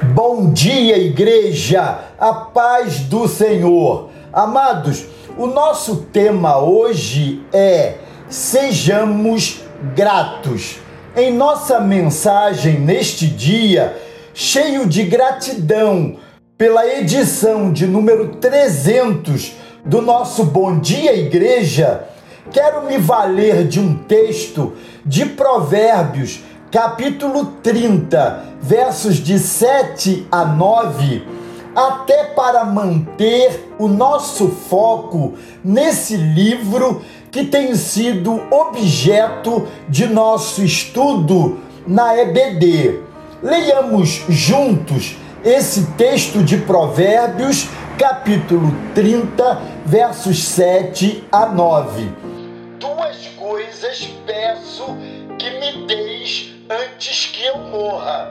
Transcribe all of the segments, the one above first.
Bom dia, igreja, a paz do Senhor. Amados, o nosso tema hoje é Sejamos gratos. Em nossa mensagem neste dia, cheio de gratidão pela edição de número 300 do nosso Bom Dia Igreja, quero me valer de um texto de Provérbios capítulo 30, versos de 7 a 9, até para manter o nosso foco nesse livro que tem sido objeto de nosso estudo na EBD. Leiamos juntos esse texto de Provérbios, capítulo 30, versos 7 a 9. Duas coisas peço que me deis antes que eu morra.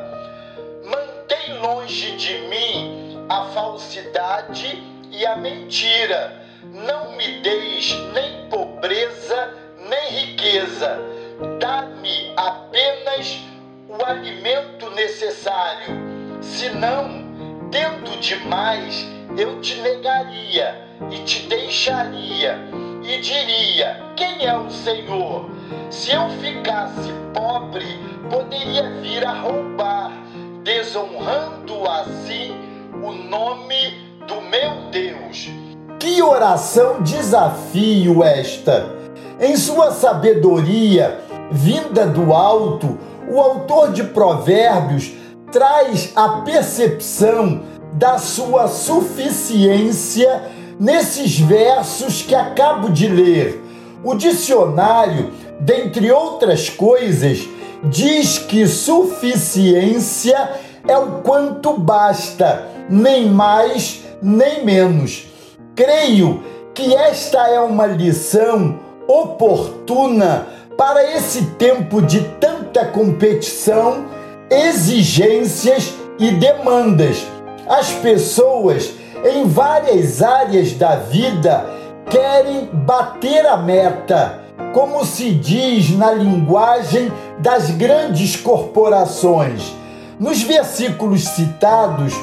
Mantém longe de mim a falsidade e a mentira. Não me deis nem pobreza, nem riqueza. Dá-me apenas o alimento necessário. Senão, tendo demais, eu te negaria e te deixaria e diria: Quem é o Senhor? Se eu ficasse pobre, poderia vir a roubar, desonrando assim o nome do meu Deus. Que oração desafio esta! Em sua sabedoria, vinda do alto, o autor de Provérbios traz a percepção da sua suficiência nesses versos que acabo de ler. O dicionário, dentre outras coisas, diz que suficiência é o quanto basta, nem mais nem menos. Creio que esta é uma lição oportuna para esse tempo de tanta competição, exigências e demandas. As pessoas em várias áreas da vida querem bater a meta como se diz na linguagem das grandes corporações. Nos versículos citados,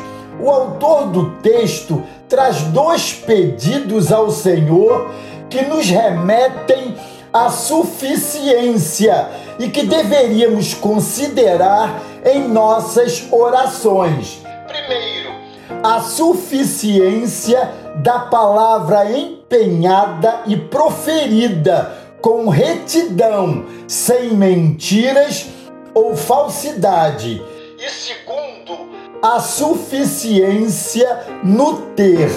o autor do texto traz dois pedidos ao Senhor que nos remetem à suficiência e que deveríamos considerar em nossas orações. Primeiro, a suficiência da palavra empenhada e proferida com retidão, sem mentiras ou falsidade. E segundo, a suficiência no ter.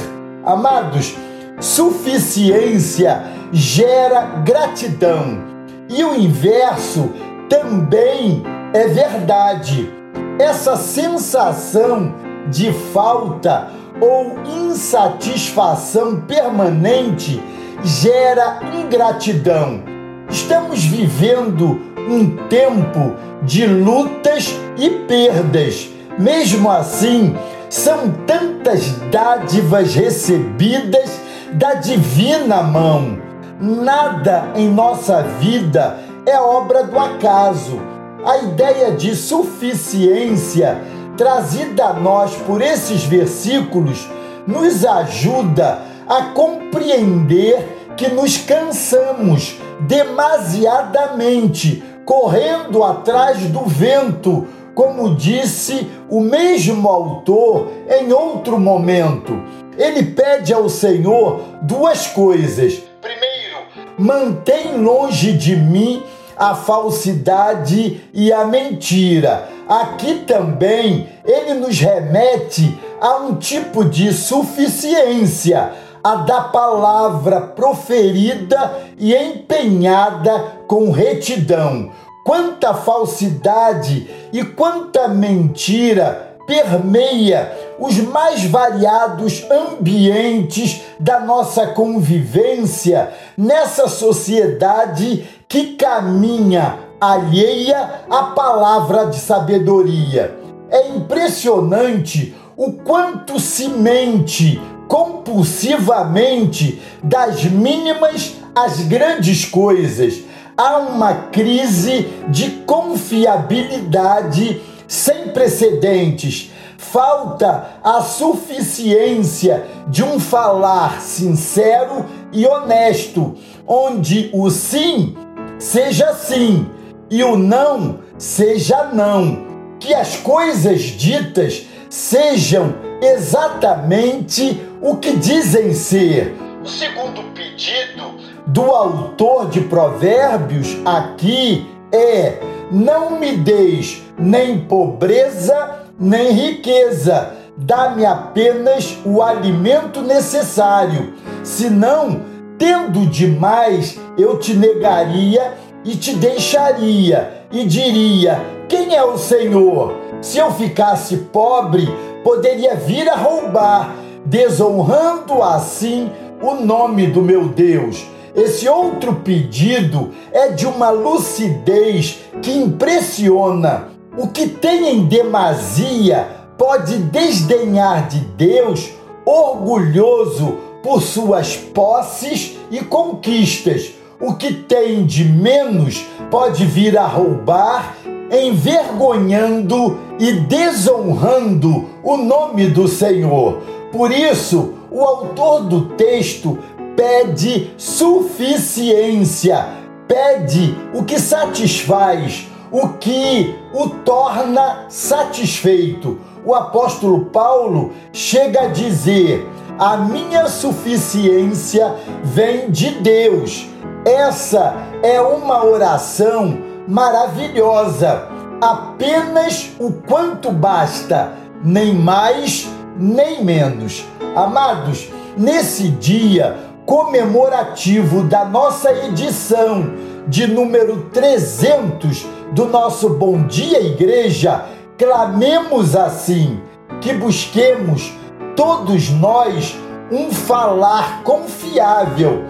Amados, suficiência gera gratidão. E o inverso também é verdade. Essa sensação de falta ou insatisfação permanente gera ingratidão. Estamos vivendo um tempo de lutas e perdas. Mesmo assim, são tantas dádivas recebidas da divina mão. Nada em nossa vida é obra do acaso. A ideia de suficiência trazida a nós por esses versículos nos ajuda a compreender que nos cansamos demasiadamente correndo atrás do vento, como disse o mesmo autor em outro momento. Ele pede ao Senhor duas coisas. Primeiro, mantém longe de mim a falsidade e a mentira. Aqui também ele nos remete a um tipo de suficiência, a da palavra proferida e empenhada com retidão. Quanta falsidade e quanta mentira permeia os mais variados ambientes da nossa convivência nessa sociedade que caminha alheia à palavra de sabedoria. É impressionante o quanto se mente compulsivamente das mínimas às grandes coisas. Há uma crise de confiabilidade sem precedentes. falta a suficiência de um falar sincero e honesto, onde o sim seja sim e o não seja não. Que as coisas ditas sejam exatamente o que dizem ser. O segundo pedido do autor de Provérbios aqui é: não me deis nem pobreza nem riqueza, dá-me apenas o alimento necessário, senão, tendo demais, eu te negaria e te deixaria, e diria: Quem é o Senhor? Se eu ficasse pobre, poderia vir a roubar, desonrando assim o nome do meu Deus. Esse outro pedido é de uma lucidez que impressiona. O que tem em demasia pode desdenhar de Deus, orgulhoso por suas posses e conquistas. O que tem de menos pode vir a roubar, envergonhando e desonrando o nome do Senhor. Por isso, o autor do texto pede suficiência, pede o que satisfaz, o que o torna satisfeito. O apóstolo Paulo chega a dizer: A minha suficiência vem de Deus. Essa é uma oração maravilhosa. Apenas o quanto basta, nem mais nem menos. Amados, nesse dia, comemorativo da nossa edição de número 300 do nosso Bom Dia Igreja, clamemos assim, que busquemos todos nós um falar confiável,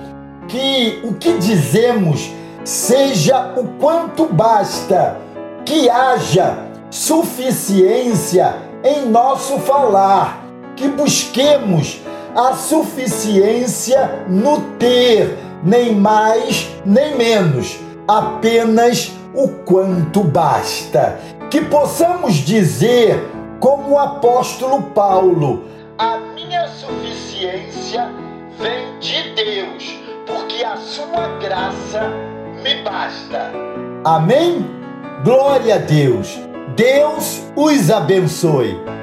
que o que dizemos seja o quanto basta, que haja suficiência em nosso falar, que busquemos a suficiência no ter, nem mais nem menos, apenas o quanto basta. Que possamos dizer, como o apóstolo Paulo: A minha suficiência vem de Deus, porque a sua graça me basta. Amém? Glória a Deus. Deus os abençoe.